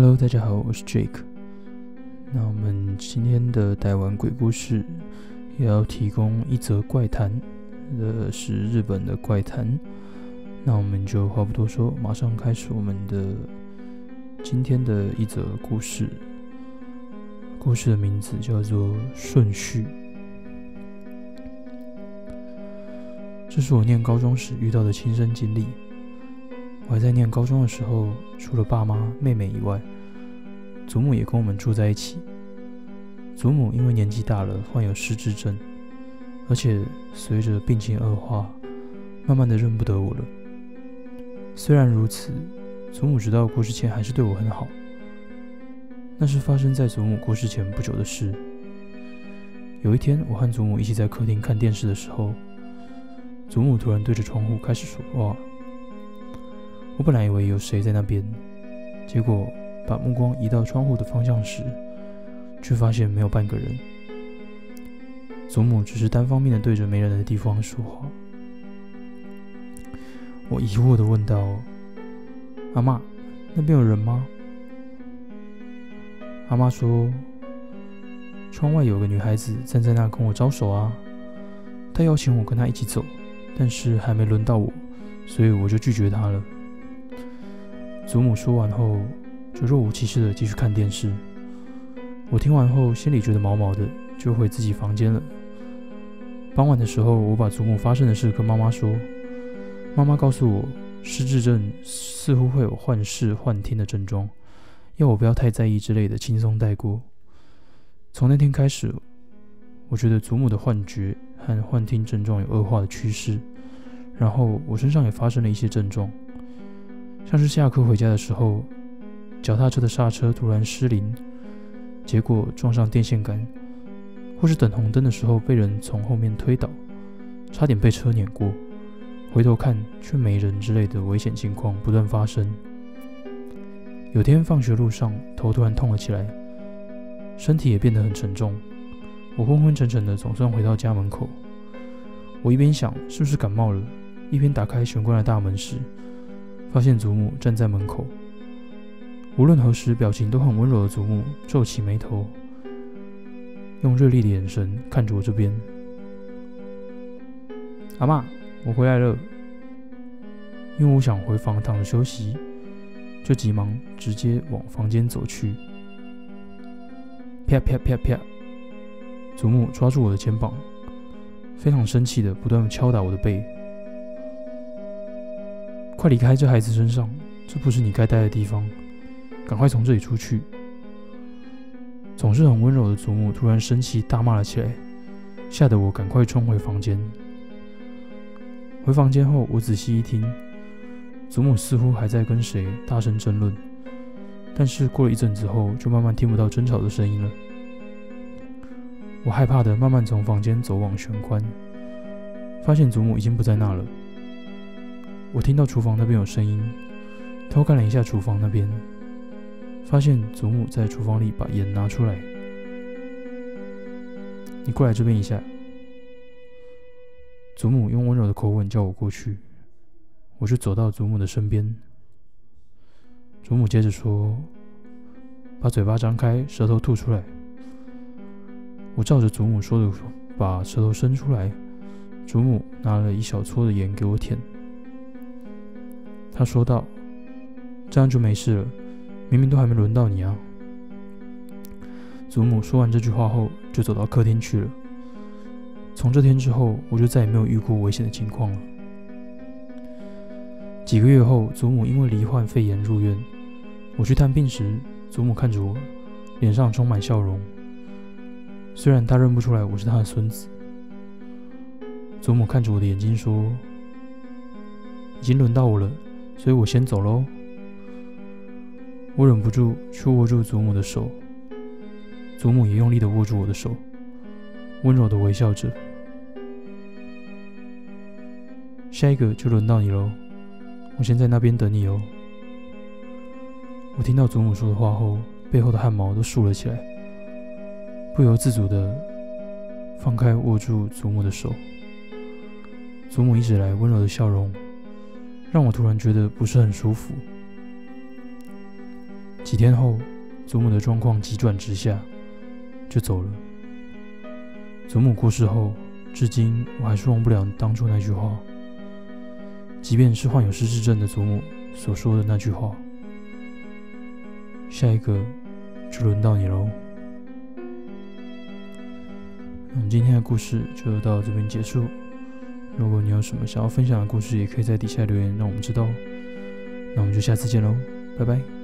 Hello，大家好，我是 Jake。那我们今天的台湾鬼故事也要提供一则怪谈，呃，是日本的怪谈。那我们就话不多说，马上开始我们的今天的一则故事。故事的名字叫做《顺序》。这是我念高中时遇到的亲身经历。我还在念高中的时候，除了爸妈、妹妹以外，祖母也跟我们住在一起。祖母因为年纪大了，患有失智症，而且随着病情恶化，慢慢的认不得我了。虽然如此，祖母直到过世前还是对我很好。那是发生在祖母过世前不久的事。有一天，我和祖母一起在客厅看电视的时候，祖母突然对着窗户开始说话。我本来以为有谁在那边，结果把目光移到窗户的方向时，却发现没有半个人。祖母只是单方面的对着没人的地方说话。我疑惑的问道：“阿妈，那边有人吗？”阿妈说：“窗外有个女孩子站在那跟我招手啊，她邀请我跟她一起走，但是还没轮到我，所以我就拒绝她了。”祖母说完后，就若无其事的继续看电视。我听完后，心里觉得毛毛的，就回自己房间了。傍晚的时候，我把祖母发生的事跟妈妈说。妈妈告诉我，失智症似乎会有幻视、幻听的症状，要我不要太在意之类的，轻松带过。从那天开始，我觉得祖母的幻觉和幻听症状有恶化的趋势，然后我身上也发生了一些症状。像是下课回家的时候，脚踏车的刹车突然失灵，结果撞上电线杆；或是等红灯的时候被人从后面推倒，差点被车碾过，回头看却没人之类的危险情况不断发生。有天放学路上，头突然痛了起来，身体也变得很沉重，我昏昏沉沉的，总算回到家门口。我一边想是不是感冒了，一边打开玄关的大门时。发现祖母站在门口，无论何时表情都很温柔的祖母皱起眉头，用锐利的眼神看着我这边。阿妈，我回来了。因为我想回房躺着休息，就急忙直接往房间走去。啪啪啪啪！祖母抓住我的肩膀，非常生气的不断敲打我的背。快离开这孩子身上，这不是你该待的地方，赶快从这里出去！总是很温柔的祖母突然生气大骂了起来，吓得我赶快冲回房间。回房间后，我仔细一听，祖母似乎还在跟谁大声争论，但是过了一阵子后，就慢慢听不到争吵的声音了。我害怕的慢慢从房间走往玄关，发现祖母已经不在那了。我听到厨房那边有声音，偷看了一下厨房那边，发现祖母在厨房里把盐拿出来。你过来这边一下。祖母用温柔的口吻叫我过去，我就走到祖母的身边。祖母接着说：“把嘴巴张开，舌头吐出来。”我照着祖母说的，把舌头伸出来。祖母拿了一小撮的盐给我舔。他说道：“这样就没事了，明明都还没轮到你啊。”祖母说完这句话后，就走到客厅去了。从这天之后，我就再也没有遇过危险的情况了。几个月后，祖母因为罹患肺炎入院。我去探病时，祖母看着我，脸上充满笑容。虽然她认不出来我是她的孙子，祖母看着我的眼睛说：“已经轮到我了。”所以我先走喽。我忍不住去握住祖母的手，祖母也用力的握住我的手，温柔的微笑着。下一个就轮到你喽，我先在那边等你哦。我听到祖母说的话后，背后的汗毛都竖了起来，不由自主的放开握住祖母的手。祖母一直来温柔的笑容。让我突然觉得不是很舒服。几天后，祖母的状况急转直下，就走了。祖母过世后，至今我还是忘不了当初那句话，即便是患有失智症的祖母所说的那句话。下一个就轮到你喽。那我们今天的故事就到这边结束。如果你有什么想要分享的故事，也可以在底下留言让我们知道。那我们就下次见喽，拜拜。